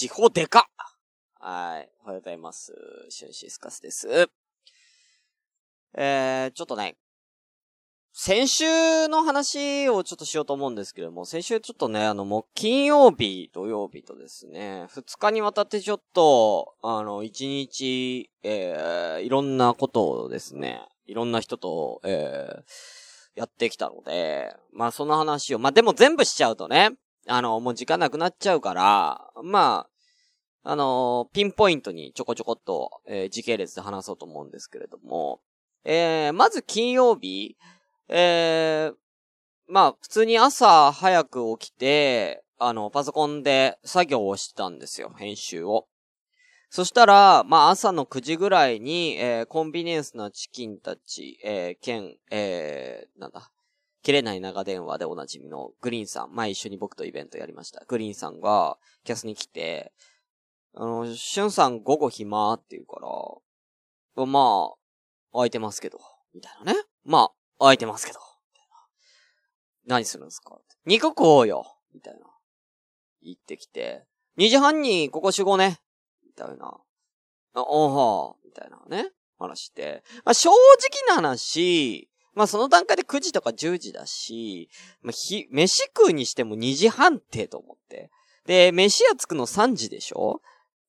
地方でかはい。おはようございます。シュンシスカスです。えー、ちょっとね、先週の話をちょっとしようと思うんですけども、先週ちょっとね、あの、もう金曜日、土曜日とですね、二日にわたってちょっと、あの、一日、えー、いろんなことをですね、いろんな人と、えー、やってきたので、まあその話を、まあでも全部しちゃうとね、あの、もう時間なくなっちゃうから、まあ、あのピンポイントにちょこちょこっと、えー、時系列で話そうと思うんですけれども、えー、まず金曜日、えー、まあ、普通に朝早く起きて、あの、パソコンで作業をしてたんですよ、編集を。そしたら、まあ朝の9時ぐらいに、えー、コンビニエンスなチキンたち、えー、兼、えー、なんだ、切れない長電話でおなじみのグリーンさん、前一緒に僕とイベントやりました。グリーンさんが、キャスに来て、あの、しゅんさん午後暇って言うから、まあ、空いてますけど、みたいなね。まあ、空いてますけど、みたいな何するんですか？肉食おうよみたいな。言ってきて、2時半にここ集合ねみたいな。あ、おはみたいなね、話して。まあ、正直な話、まあ、その段階で9時とか10時だし、まあ、飯食うにしても2時半ってと思って。で、飯屋着くの3時でしょ？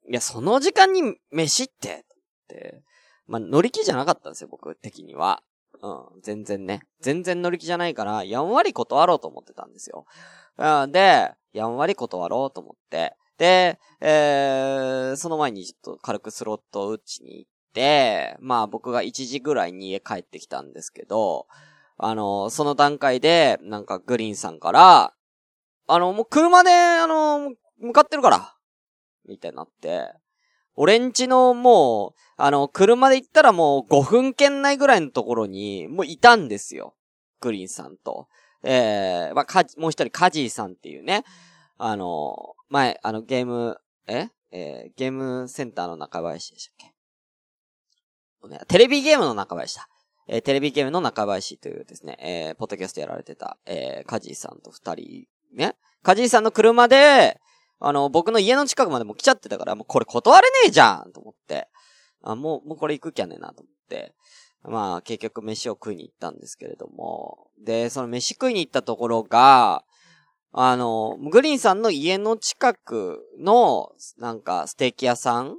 いや、その時間に飯って、って。まあ、乗り気じゃなかったんですよ、僕的には。うん、全然ね。全然乗り気じゃないから、やんわり断ろうと思ってたんですよ。で、やんわり断ろうと思って。で、えー、その前にちょっと軽くスロット打ちに行って、まあ僕が1時ぐらいに家帰ってきたんですけど、あの、その段階で、なんかグリーンさんから、あの、もう車で、あの、向かってるから、みたいになって、俺んちのもう、あの、車で行ったらもう5分圏内ぐらいのところに、もういたんですよ。グリーンさんと。えー、まあ、か、もう一人カジーさんっていうね、あの、前、あの、ゲーム、え？えー、ゲームセンターの中林でしたっけ、テレビゲームの中林だ。えー、テレビゲームの中林というですね、えー、ポッドキャストやられてた、えー、カジーさんと二人、ね。カジーさんの車で、あの、僕の家の近くまでも来ちゃってたから、もうこれ断れねえじゃんと思って。あ、もう、もうこれ行くきゃねえなと思って。まあ、結局飯を食いに行ったんですけれども。で、その飯食いに行ったところが、あの、グリーンさんの家の近くの、なんか、ステーキ屋さん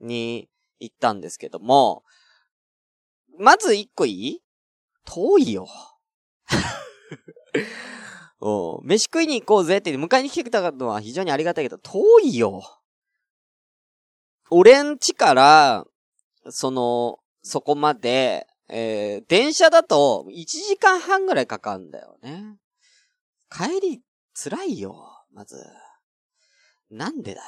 に行ったんですけども、まず一個いい？遠いよ。お飯食いに行こうぜって迎えに来てくれたのは非常にありがたいけど、遠いよ。俺ん家から、その、そこまで、えー、電車だと1時間半ぐらいかかるんだよね。帰り辛いよ、まず。なんでだよ。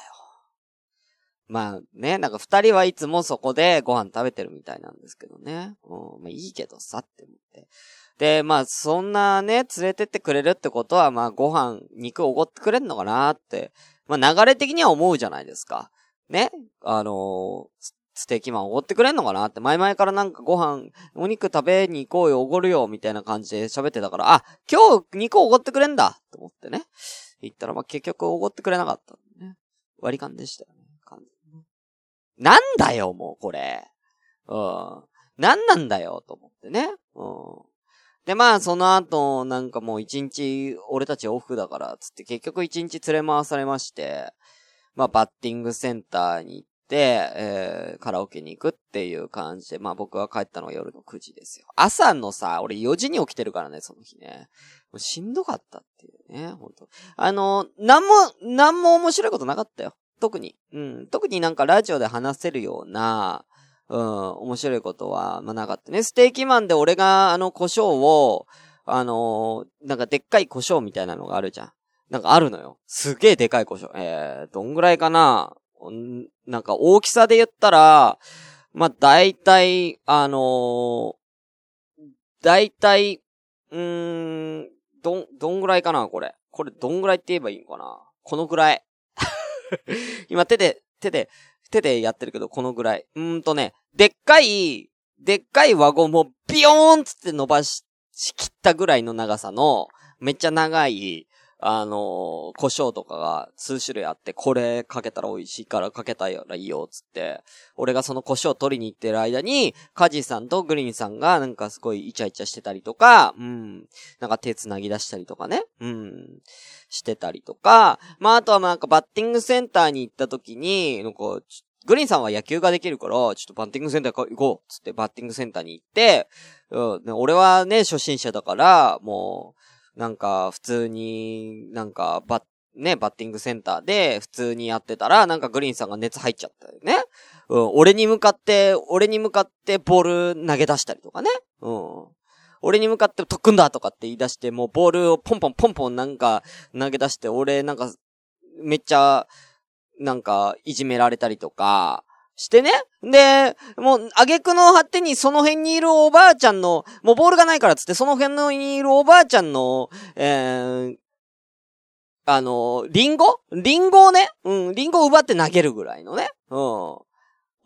まあね、なんか二人はいつもそこでご飯食べてるみたいなんですけどね。うん、まあいいけどさって思って。で、まあそんなね、連れてってくれるってことは、まあご飯、肉おごってくれんのかなって、まあ流れ的には思うじゃないですか。ね？あのー、ステーキマンおごってくれんのかなって、前々からなんかご飯、お肉食べに行こうよ、おごるよ、みたいな感じで喋ってたから、あ、今日肉おごってくれんだと思ってね。言ったら、まあ、結局おごってくれなかったね。割り勘でしたよ。なんだよ、もう、これ。うん。なんなんだよ、と思ってね。うん。で、まあ、その後、なんかもう一日、俺たちオフだから、つって結局一日連れ回されまして、まあ、バッティングセンターに行って、えー、カラオケに行くっていう感じで、まあ僕は帰ったのは夜の9時ですよ。朝のさ、俺4時に起きてるからね、その日ね。もうしんどかったっていうね、ほんと。あの、なんも、なんも面白いことなかったよ。特に。うん。特になんかラジオで話せるような、うん、面白いことは、まあ、なかったね。ステーキマンで俺があの胡椒を、あのー、なんかでっかい胡椒みたいなのがあるじゃん。なんかあるのよ。すげえでかい胡椒。えー、どんぐらいかな？なんか大きさで言ったら、まあ、大体、あのー、大体、うーん、どん、どんぐらいかなこれ。これどんぐらいって言えばいいのかな？このぐらい。今手で、手で、手でやってるけど、このぐらい。うーんとね、でっかい、でっかい輪ゴムをビヨーンつって伸ばし、しきったぐらいの長さの、めっちゃ長い、あの、胡椒とかが数種類あって、これかけたら美味しいからかけたらいいよ、つって。俺がその胡椒取りに行ってる間に、カジさんとグリーンさんがなんかすごいイチャイチャしてたりとか、うん。なんか手繋ぎ出したりとかね。うん。してたりとか、まあ、あとはなんかバッティングセンターに行った時に、なんか、グリーンさんは野球ができるから、ちょっとバッティングセンター行こうつってバッティングセンターに行って、うん、俺はね、初心者だから、もう、なんか、普通に、なんか、バッ、ね、バッティングセンターで普通にやってたら、なんかグリーンさんが熱入っちゃったよね。うん、俺に向かって、俺に向かってボール投げ出したりとかね。うん。俺に向かって特訓だとかって言い出して、もうボールをポンポンポンポンなんか投げ出して、俺なんか、めっちゃ、なんか、いじめられたりとか、してね。で、もう、挙句の果てにその辺にいるおばあちゃんの、もうボールがないからっつって、その辺のにいるおばあちゃんの、えー、あの、リンゴ？リンゴをね、うん、リンゴを奪って投げるぐらいのね。うん。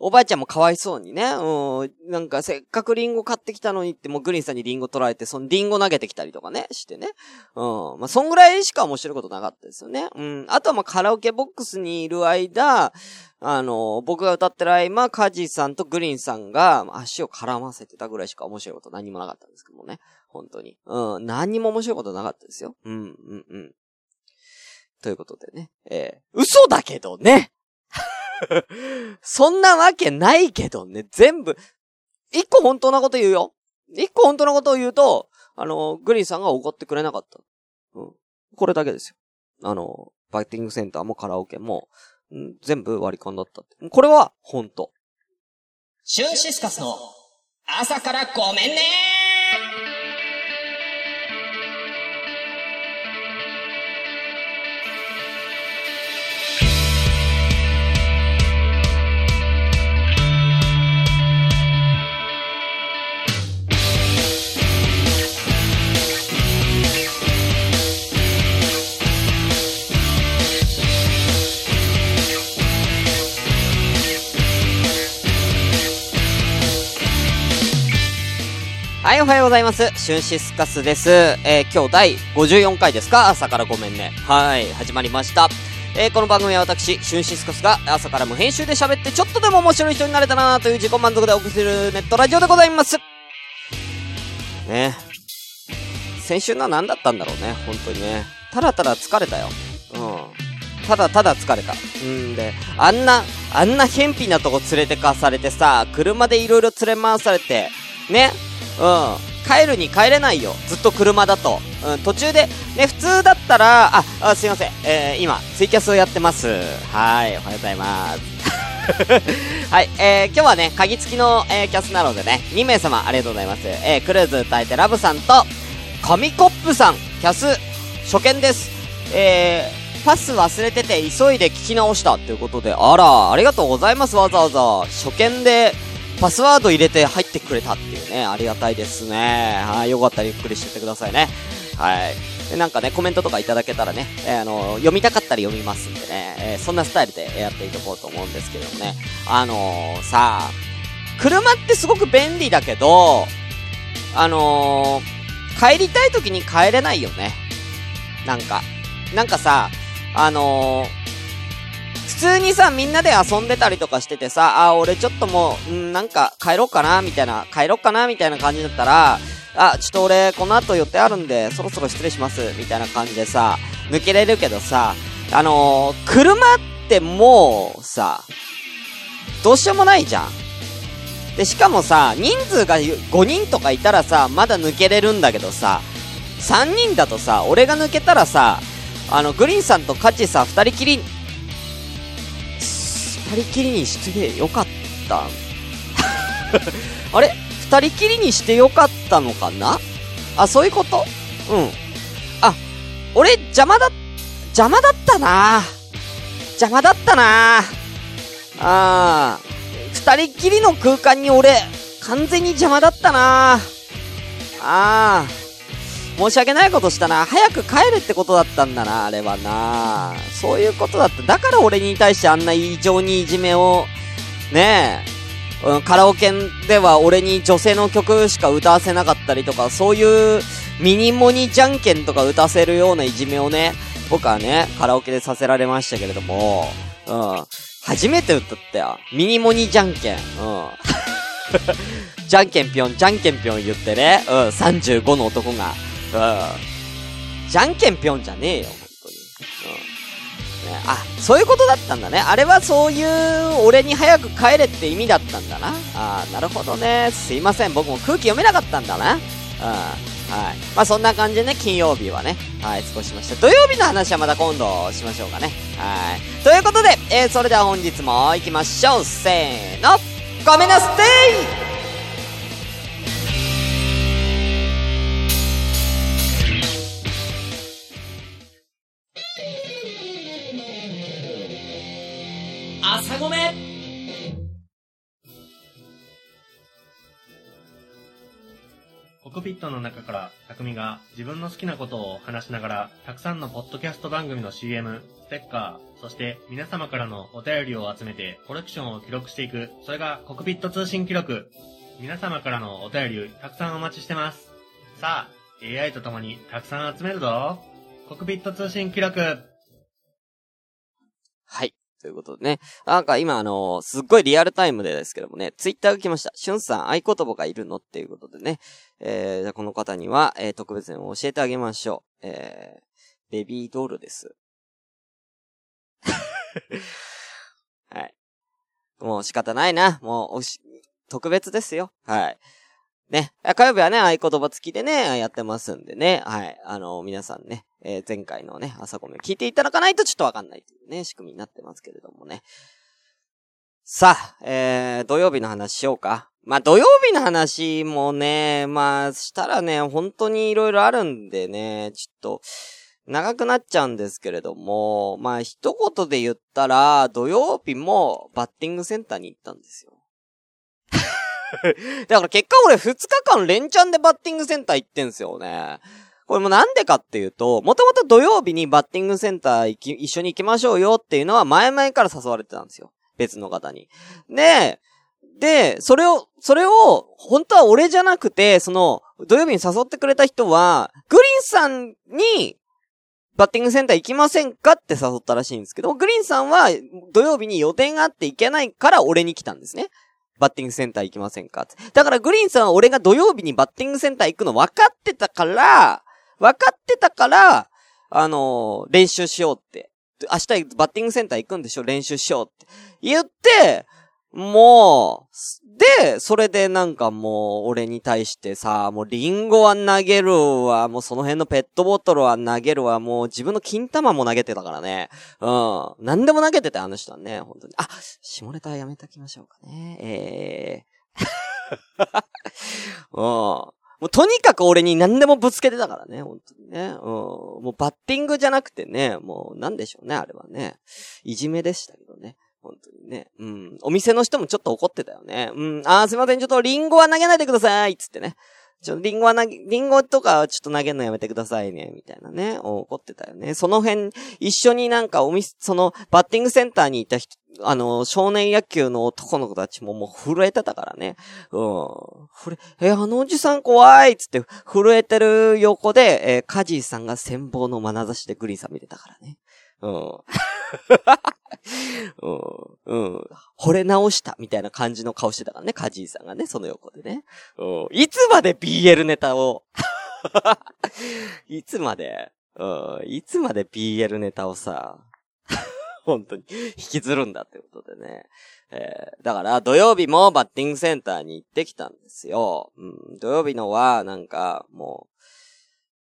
おばあちゃんもかわいそうにね、うん、なんかせっかくリンゴ買ってきたのにって、もうグリーンさんにリンゴ取られて、そのリンゴ投げてきたりとかね、してね。うん。まあ、そんぐらいしか面白いことなかったですよね。うん。あとはま、カラオケボックスにいる間、あの、僕が歌ってる合間、カジさんとグリーンさんが足を絡ませてたぐらいしか面白いこと何もなかったんですけどもね。本当に。うん。何も面白いことなかったですよ。うん、うん、うん。ということでね。えー、嘘だけどねそんなわけないけどね、全部。一個本当なこと言うよ。一個本当なことを言うと、あの、グリーンさんが怒ってくれなかった。うん。これだけですよ。あの、バッティングセンターもカラオケも、全部割り勘だったって。これは本当。シュンシスカスの朝からごめんねはい、おはようございます。シュンシスカスです。えー、今日第54回ですか？朝からごめんね。はい、始まりました。えー、この番組は私、シュンシスカスが朝から無編集で喋ってちょっとでも面白い人になれたなという自己満足でお送りするネットラジオでございます。ね。先週のは何だったんだろうね、本当にね。ただただ疲れたよ。うん。ただただ疲れた。うんで、あんな、あんな偏僻なとこ連れてかされてさ、車で色々連れ回されて、ね、うん。帰るに帰れないよ。ずっと車だと。うん、途中で、ね、普通だったら、あ、あすいません。えー、今、ツイキャスをやってます。はい、おはようございます。はい、えー、今日はね、鍵付きの、えー、キャスなのでね、2名様ありがとうございます。えー、クルーズ歌えてラブさんと、紙コップさん、キャス、初見です。えー、パス忘れてて急いで聞き直したということで、あら、ありがとうございます、わざわざ。初見で、パスワード入れて入ってくれたっていうね、ありがたいですね。はい、よかったらゆっくりしてってくださいね。はい。で、なんかね、コメントとかいただけたらね、えー、あの、読みたかったら読みますんでね、えー、そんなスタイルでやっていこうと思うんですけどもね。あのー、さ車ってすごく便利だけど、あの帰りたい時に帰れないよね。なんか。なんかさ、あのー、普通にさ、みんなで遊んでたりとかしててさ、あ、俺ちょっともう、んなんか帰ろうかな、みたいな、帰ろうかな、みたいな感じだったら、あ、ちょっと俺、この後予定あるんで、そろそろ失礼します、みたいな感じでさ、抜けれるけどさ、あのー、車ってもう、さ、どうしようもないじゃん。で、しかもさ、人数が5人とかいたらさ、まだ抜けれるんだけどさ、3人だとさ、俺が抜けたらさ、あの、グリーンさんとカチさ、2人きり人きりにしてよかった。あれ？二人きりにしてよかったのかな？あ、そういうこと？うん。あ、俺邪魔だ、邪魔だったな。邪魔だったな。あー、二人きりの空間に俺、完全に邪魔だったな。あー。申し訳ないことしたな。早く帰るってことだったんだな、あれはな。そういうことだった。だから俺に対してあんな異常にいじめを、ねえ、うん、カラオケでは俺に女性の曲しか歌わせなかったりとか、そういうミニモニじゃんけんとか歌わせるようないじめをね、僕はね、カラオケでさせられましたけれども、うん。初めて歌ったよ。ミニモニじゃんけん。うん。じゃんけんぴょん、じゃんけんぴょん言ってね。うん、35の男が。じゃんけんぴょんじゃねえよ、本当に。うん。ね、あ、そういうことだったんだね。あれはそういう、俺に早く帰れって意味だったんだな。あなるほどね。すいません。僕も空気読めなかったんだな。うん。はい。まあそんな感じでね、金曜日はね、はい、過ごしました。土曜日の話はまた今度しましょうかね。はい。ということで、えー、それでは本日も行きましょう。せーの。ごめんなさいットの中から匠が自分の好きなことを話しながら、たくさんのポッドキャスト番組の CM、ステッカー、そして皆様からのお便りを集めてコレクションを記録していく、それがコクピット通信記録。皆様からのお便りたくさんお待ちしてます。さあ、AI と共にたくさん集めるぞ。コクピット通信記録。ということでね。なんか今あのー、すっごいリアルタイムでですけどもね、ツイッターが来ました。しゅんさん、合言葉がいるの？っていうことでね。えー、じゃこの方には、えー、特別に教えてあげましょう。えー、ベビードールです。はい。もう仕方ないな。もう、おし、特別ですよ。はい。ね。火曜日はね、合言葉付きでね、やってますんでね。はい。あの、皆さんね、えー、前回のね、朝ごめん聞いていただかないとちょっとわかんないというね、仕組みになってますけれどもね。さあ、えー、土曜日の話しようか。まあ、土曜日の話もね、まあ、したらね、本当に色々あるんでね、ちょっと、長くなっちゃうんですけれども、まあ、一言で言ったら、土曜日もバッティングセンターに行ったんですよ。だから結果俺2日間連チャンでバッティングセンター行ってんすよね。これもなんでかっていうと、もともと土曜日にバッティングセンター行き、一緒に行きましょうよっていうのは前々から誘われてたんですよ。別の方に。で、で、それを、それを、本当は俺じゃなくて、その、土曜日に誘ってくれた人は、グリーンさんに、バッティングセンター行きませんかって誘ったらしいんですけど、グリーンさんは土曜日に予定があって行けないから俺に来たんですね。バッティングセンター行きませんか？だからグリーンさんは俺が土曜日にバッティングセンター行くの分かってたから、分かってたから、あのー、練習しようって。明日バッティングセンター行くんでしょ？練習しようって。言って、もう、で、それでなんかもう、俺に対してさ、もうリンゴは投げるわ、もうその辺のペットボトルは投げるわ、もう自分の金玉も投げてたからね。うん。何でも投げてた、あの人はね、本当に。あ、下ネタやめときましょうかね。ええー。うん。もうとにかく俺に何でもぶつけてたからね、本当にね。うん。もうバッティングじゃなくてね、もうなんでしょうね、あれはね。いじめでしたけどね。本当にね。うん。お店の人もちょっと怒ってたよね。うん。あーすいません、ちょっとリンゴは投げないでくださいつってね。ちょっと、リンゴは投げ、リンゴとかちょっと投げるのやめてくださいね、みたいなね。怒ってたよね。その辺、一緒になんかお店、その、バッティングセンターにいた人、あの、少年野球の男の子たちももう震えてたからね。うん。ふれ、え、あのおじさん怖いっつって震えてる横で、えー、カジーさんが戦望の眼差しでグリーンさん見てたからね。うん。うん、うん。惚れ直したみたいな感じの顔してたからね、カジーさんがね、その横でね。うん。いつまで BL ネタを？いつまで、うん。いつまで BL ネタをさ、本当に引きずるんだってことでね。えー、だから土曜日もバッティングセンターに行ってきたんですよ。うん。土曜日のは、なんか、も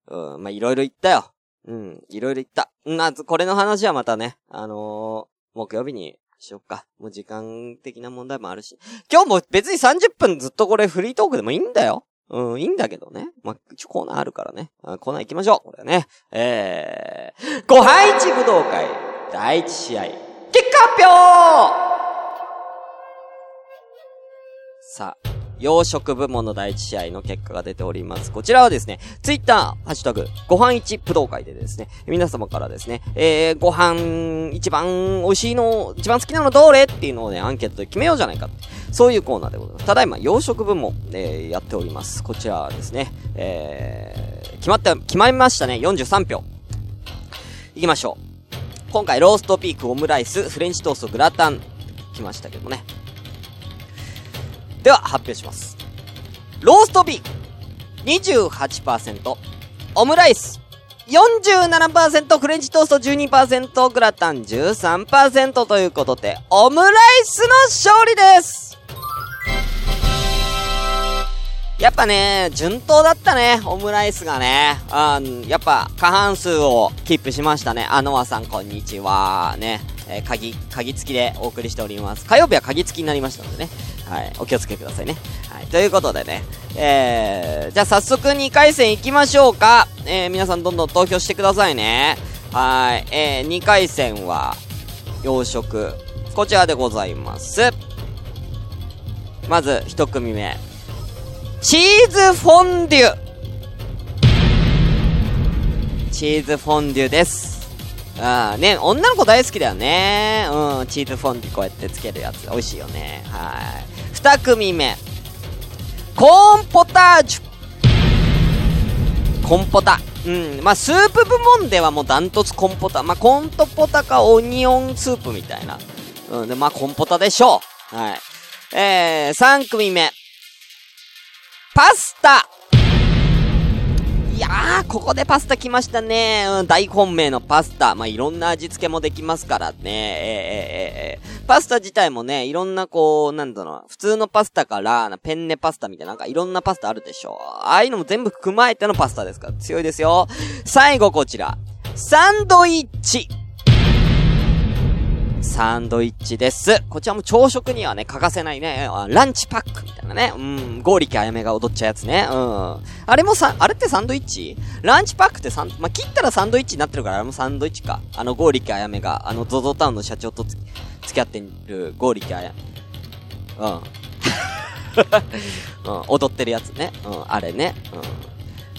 う、うん、まあ、いろいろ言ったよ。うん、いろいろ言った。まず、これの話はまたね、あのー、木曜日にしよっか。もう時間的な問題もあるし。今日も別に30分ずっとこれフリートークでもいいんだよ。うん、いいんだけどね。まあ、コーナーあるからね。あコーナー行きましょう。これね。えー、5配置武道会第一試合、結果発表さあ、洋食部門の第一試合の結果が出ております。こちらはですね、ツイッター、ハッシュタグ、ご飯一武道会でですね、皆様からですね、えー、ご飯一番美味しいの、一番好きなのどれっていうのをね、アンケートで決めようじゃないかって。そういうコーナーでございます。ただいま、洋食部門、えー、やっております。こちらはですね、えー、決まった、決まりましたね。43票。行きましょう。今回、ローストピーク、オムライス、フレンチトースト、グラタン、来ましたけどもね。では、発表します。ローストビーフ28%、オムライス47%、フレンチトースト12%、グラタン13%ということで、オムライスの勝利ですやっぱね、順当だったね、オムライスがね。うん、やっぱ過半数をキープしましたね。あのわさんこんにちは。ね。えー、鍵、鍵付きでお送りしております。火曜日は鍵付きになりましたのでね。はい、お気をつけくださいね。はい、ということでね、えー、じゃあ早速2回戦行きましょうか。えー、皆さんどんどん投票してくださいね。はい、えー、2回戦は、洋食。こちらでございます。まず、1組目。チーズフォンデュチーズフォンデュです。あね、女の子大好きだよね。うん、チーズフォンデュこうやってつけるやつ。美味しいよね。はい。二組目。コーンポタージュ。コンポタ。うん。まあ、スープ部門ではもうダントツコンポタ。まあ、コントポタかオニオンスープみたいな。うん。で、まあ、コンポタでしょう。はい。えー、三組目。パスタ。やー、ここでパスタ来ましたね。うん、大本命のパスタ。まあ、いろんな味付けもできますからね。えー、えー、えー、パスタ自体もね、いろんなこう、なんだろう普通のパスタから、ペンネパスタみたいな、なんかいろんなパスタあるでしょああいうのも全部踏まえてのパスタですから、強いですよ。最後こちら。サンドイッチ。サンドイッチです。こちらも朝食にはね、欠かせないね、ランチパックみたいなね。うん、ゴーリキあやめが踊っちゃうやつね。うん。あれもさ、あれってサンドイッチ？ランチパックってサン、まあ、切ったらサンドイッチになってるから、あれもサンドイッチか。あの、ゴーリキあやめが、あの、ゾゾタウンの社長と付き合ってるゴーリキあやめ。うん。うん、踊ってるやつね。うん、あれね。うん。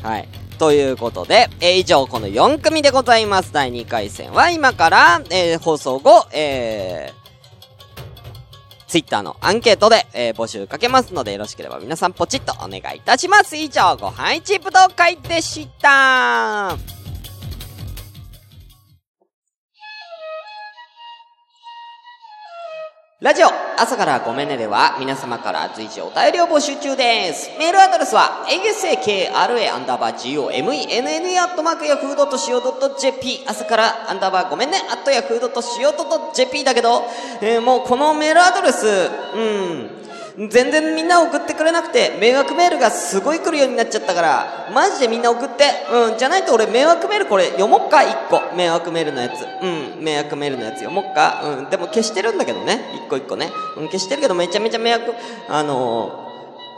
はい。ということで、えー、以上この4組でございます。第2回戦は今から、えー、放送後、えー、Twitter のアンケートで、えー、募集かけますので、よろしければ皆さんポチッとお願いいたします。以上、ご飯チップ動会でしたラジオ、朝からごめんねでは、皆様から随時お便りを募集中です。メールアドレスは、asakra アンダーバー gomenne アットマークヤフー .co.jp 朝からアンダーバーごめんねアットヤフー .co.jp だけど、えー、もうこのメールアドレス、うん、全然みんな送ってくれなくて、迷惑メールがすごい来るようになっちゃったから、マジでみんな送って。うん、じゃないと俺迷惑メールこれ読もっか、一個。迷惑メールのやつ。うん、迷惑メールのやつ読もっか。うん、でも消してるんだけどね。一個一個ね。うん、消してるけどめちゃめちゃ迷惑、あの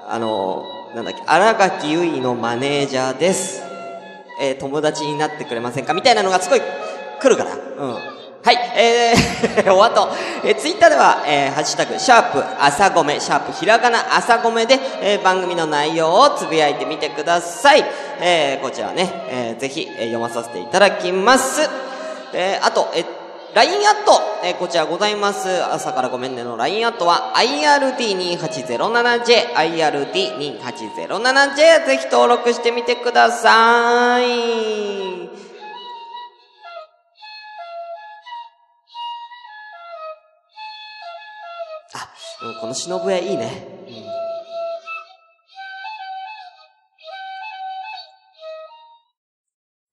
ー、あのー、なんだっけ、荒垣結衣のマネージャーです。えー、友達になってくれませんか？みたいなのがすごい来るから。うん。はい、えー、お後、えー、ツイッターでは、えー、ハッシュタグ、シャープ、朝ごめ、シャープ、ひらがな、朝ごめで、えー、番組の内容をつぶやいてみてください。えー、こちらね、えー、ぜひ、えー、読まさせていただきます。えー、あと、えー、LINE アット、えー、こちらございます。朝からごめんねの LINE アットは IRD2807J、IRD2807J、ぜひ登録してみてください。この忍笛いいね。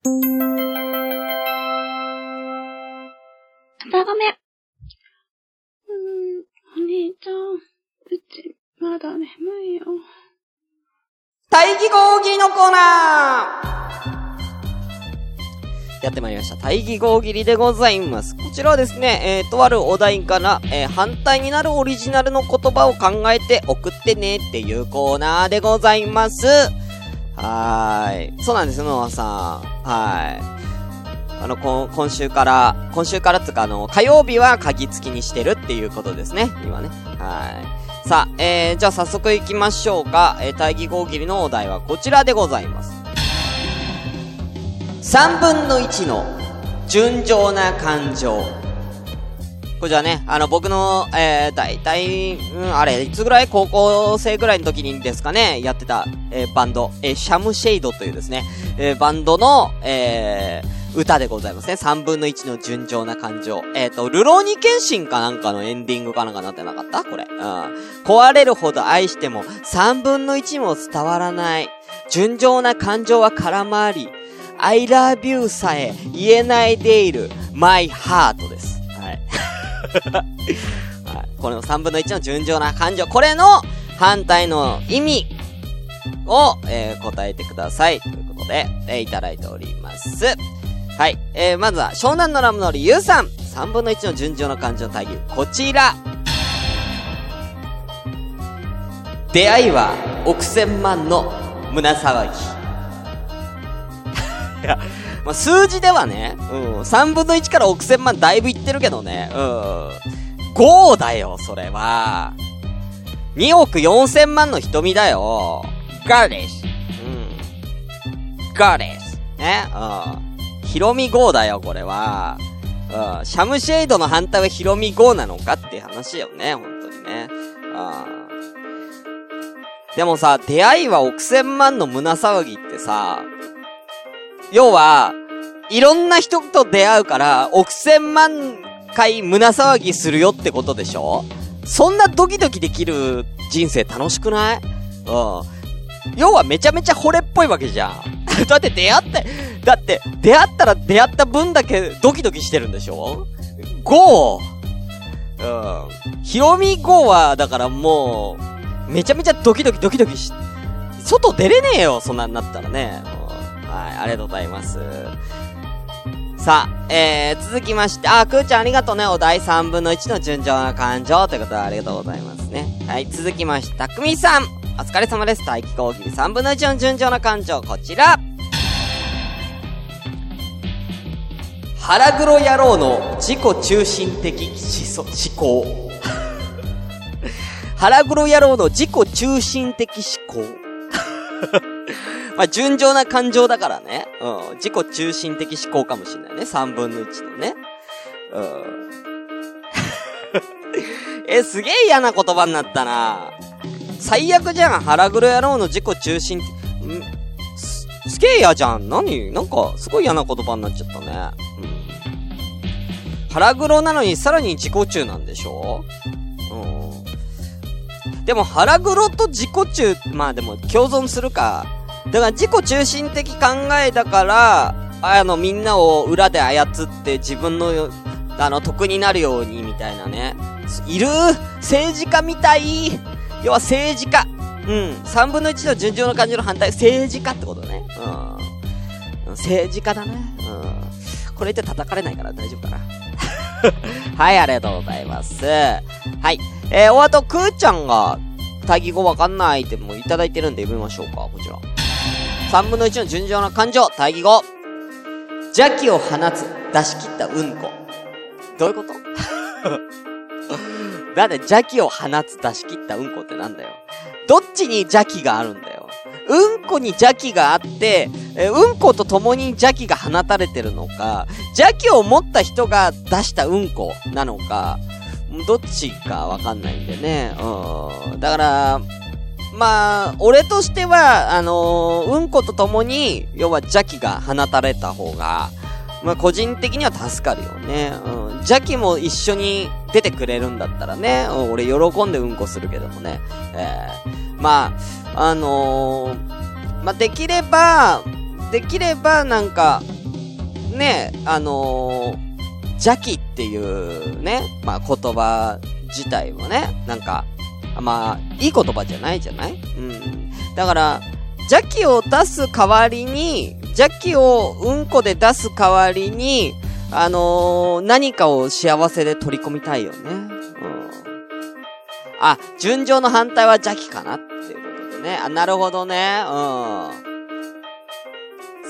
うん。お兄ちゃん、うち、まだ眠いよ。大義講義のコーナーやってまいりました。大義号切りでございます。こちらはですね、えー、とあるお題から、えー、反対になるオリジナルの言葉を考えて送ってねっていうコーナーでございます。はーい。そうなんですよ、ノアさん。はい。あの、今週から、今週からつか、あの、火曜日は鍵付きにしてるっていうことですね、今ね。はい。さあ、えー、じゃあ早速行きましょうか。えー、対義語切りのお題はこちらでございます。3分の1の純情な感情。これじゃあね、あの、僕の、えー、大体、うん、あれ、いつぐらい？高校生ぐらいの時にですかね、やってた、えー、バンド、えー、シャムシェイドというですね、えー、バンドの、えー、歌でございますね。3分の1の純情な感情。えっ、ー、と、ルローニケンシンかなんかのエンディングかなんかなってなかった？これ。うん。壊れるほど愛しても、3分の1も伝わらない。純情な感情は空回り。I love you さえ言えないでいる、my heart です。はい。はい、これの3分の1の純情な感情。これの反対の意味を、えー、答えてください。ということで、えー、いただいております。はい。えー、まずは、湘南のラムのりゆうさん。3分の1の純情な感情の対義。こちら。出会いは億千万の胸騒ぎ。いや、まあ、数字ではね、うん、3分の1から億千万だいぶいってるけどね、うん。5だよ、それは。2億4千万の瞳だよ。ガーデス。うん。ガーデス。ね、うん。ヒロミ5だよ、これは。うん。シャムシェイドの反対はヒロミ5なのかっていう話よね、本当にね。うん。でもさ、出会いは億千万の胸騒ぎってさ、要は、いろんな人と出会うから、億千万回胸騒ぎするよってことでしょ？そんなドキドキできる人生楽しくない？うん。要はめちゃめちゃ惚れっぽいわけじゃん。だって出会って、だって出会ったら出会った分だけドキドキしてるんでしょ ?GO! うん。ヒロミ GO は、だからもう、めちゃめちゃドキドキドキドキし、外出れねえよ、そんなんなったらね。はい、ありがとうございます。さあ、えー、続きまして、あ、くーちゃんありがとうね。お題3分の1の順調な感情ということでありがとうございますね。はい、続きまして、たくみさん。お疲れ様です。大気講義3分の1の順調な感情、こちら。腹黒野郎の自己中心的思考。腹黒野郎の自己中心的思考。まあ、純情な感情だからね。うん。自己中心的思考かもしれないね。3分の1のね。うん。え、すげえ嫌な言葉になったな最悪じゃん。腹黒野郎の自己中心、んす、すげえ嫌じゃん。何？なんか、すごい嫌な言葉になっちゃったね。うん。腹黒なのにさらに自己中なんでしょ？うん。でも腹黒と自己中、まあでも共存するか。だから自己中心的考えだから、あの、みんなを裏で操って自分の、あの、得になるように、みたいなね。いる？政治家みたい？要は政治家。うん。三分の一の順調な感じの反対、政治家ってことね。うん。政治家だね。うん。これって叩かれないから大丈夫かな。はい、ありがとうございます。はい。えー、お後、くーちゃんが、対義語わかんないアイテムもいただいてるんで読みましょうか、こちら。3分の1の純情な感情、対義語。邪気を放つ、出し切ったうんこ。どういうこと？だって邪気を放つ、出し切ったうんこってなんだよ。どっちに邪気があるんだよ。うんこに邪気があって、えうんこと共に邪気が放たれてるのか、邪気を持った人が出したうんこなのか、どっちかわかんないんでね。うん。だから、まあ、俺としては、あのー、うんこと共に、要は邪気が放たれた方が、まあ、個人的には助かるよね。うん。邪気も一緒に出てくれるんだったらね、俺喜んでうんこするけどもね。えー、まあ、あのー、まあ、できれば、できれば、なんか、ね、あの、邪気っていうね、まあ、言葉自体もね、なんか、まあ、いい言葉じゃないじゃない？うん。だから、邪気を出す代わりに、邪気をうんこで出す代わりに、あのー、何かを幸せで取り込みたいよね。うん。あ、順調の反対は邪気かなっていうことでね。あ、なるほどね。うん。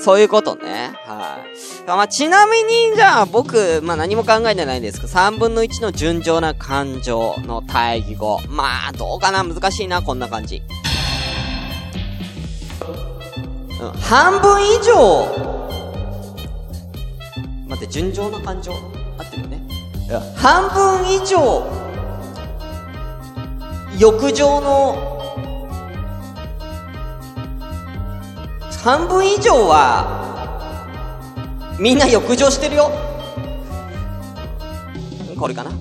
そういうことね。はい。まあ、ちなみに、じゃあ、僕、まあ、何も考えてないんですけど、3分の1の純情な感情の対義語。まあ、どうかな？難しいな、こんな感じ。うん、半分以上、待って、純情な感情？合ってるよね。半分以上、欲情の、半分以上は、みんな欲情してるよ。これかな？うん。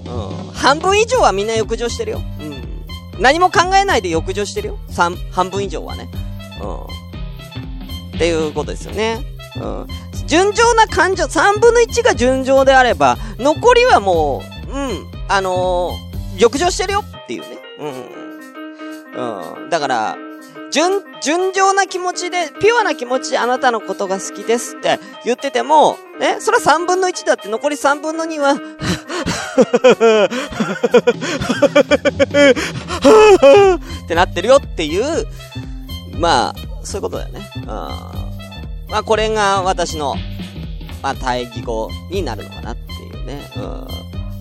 半分以上はみんな欲情してるよ。うん。何も考えないで欲情してるよ。三、半分以上はね。うん。っていうことですよね。うん。純情な感情、3分の1が純情であれば、残りはもう、うん、あのー、欲情してるよっていうね。うん。うん。だから、純、純情な気持ちで、ピュアな気持ちであなたのことが好きですって言ってても、ね、それは3分の1だって残り3分の2は、ってなってるよっていう、まあ、そういうことだよね。うん。まあ、これが私の、まあ、対義語になるのかなっていうね。うん。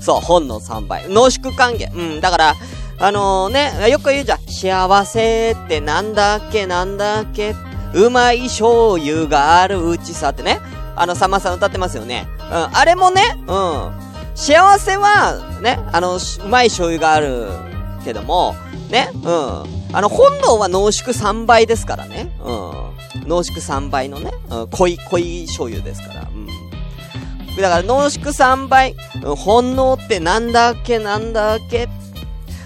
そう、本の3倍。濃縮還元。うん、だから、あのね、よく言うじゃん。幸せってなんだっけなんだっけうまい醤油があるうちさってね。あの、さんまさん歌ってますよね。うん、あれもね、うん。幸せは、ね、あの、うまい醤油があるけども、ね、うん。あの、本能は濃縮3倍ですからね。うん。濃縮3倍のね、うん、濃い、濃い醤油ですから。うん。だから濃縮3倍、本能ってなんだっけなんだっけ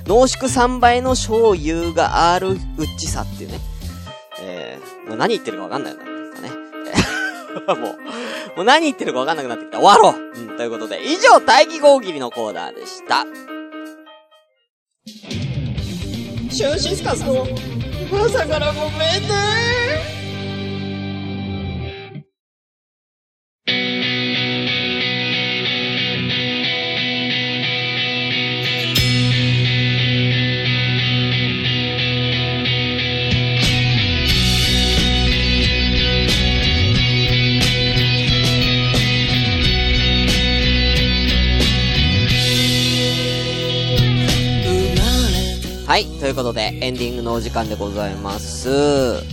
濃縮3倍の醤油があるうちさっていうね。えー、もう何言ってるかわかんないようになってきたね。もう、もう何言ってるかわかんなくなってきた。終わろううん、ということで、以上、大義号切りのコーナーでした。シュンシスカスの朝からごめんね。はい。ということで、エンディングのお時間でございます。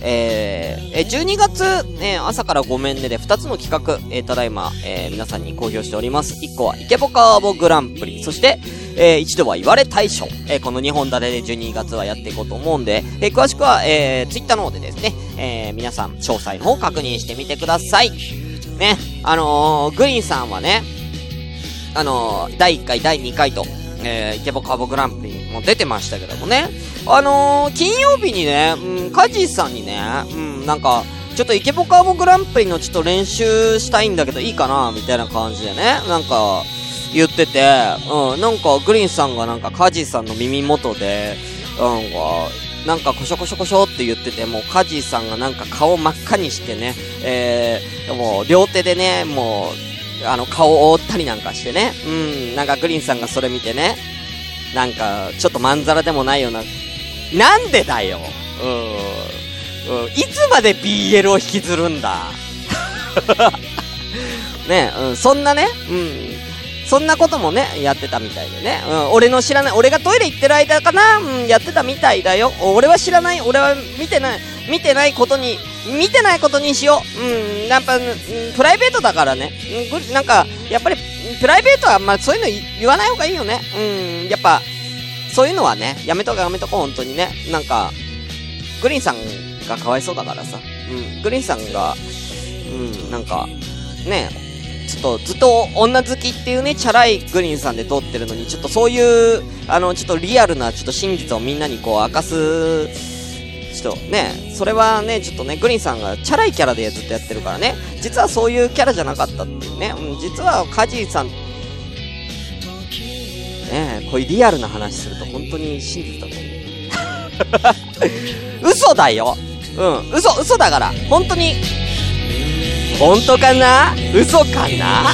えー、え12月、ね、朝からごめんねで2つの企画、えーただいま、えー皆さんに公表しております。1個は、イケボカーボグランプリ。そして、えー一度は言われ大賞。えーこの2本立てで12月はやっていこうと思うんで、えー詳しくは、えー、ツイッターの方でですね、えー皆さん、詳細の方確認してみてください。ね、あのー、グリーンさんはね、あのー、第1回、第2回と、えー、イケボカボグランプリも出てましたけどもね。あのー、金曜日にね、うん、カジさんにね、うん、なんか、ちょっとイケボカボグランプリのちょっと練習したいんだけどいいかなみたいな感じでね、なんか、言ってて、うん、なんかグリーンさんがなんかカジさんの耳元で、なんか、なんかコショコショコショって言ってて、もうカジさんがなんか顔真っ赤にしてね、えー、もう両手でね、もう、あの、顔を覆ったりなんかしてね。うん、なんかグリーンさんがそれ見てね。なんか、ちょっとまんざらでもないような。なんでだようん。うん。いつまで BL を引きずるんだ ねうん、そんなね、うん。そんなこともね、やってたみたいでね。うん、俺の知らない、俺がトイレ行ってる間かな？うん、やってたみたいだよ。俺は知らない、俺は見てない、見てないことに、見てないことにしよう。うん、やっぱ、うん、プライベートだからね。うん、なんか、やっぱり、プライベートは、まあ、そういうの言わない方がいいよね。うん、やっぱ、そういうのはね、やめとこやめとこう、本当にね。なんか、グリーンさんがかわいそうだからさ。うん、グリーンさんが、うん、なんか、ね、ちょっとずっと女好きっていうね、チャラいグリーンさんで通ってるのに、ちょっとそういう、あの、ちょっとリアルな、ちょっと真実をみんなにこう明かす、ちょっとね、それはね、ちょっとね、グリーンさんがチャラいキャラでずっとやってるからね、実はそういうキャラじゃなかったっていうね、うん、実はカジさん、ねこういうリアルな話すると本当に真実だと思う。嘘だよ。うん、嘘、嘘だから、本当に、本当かな？嘘かな？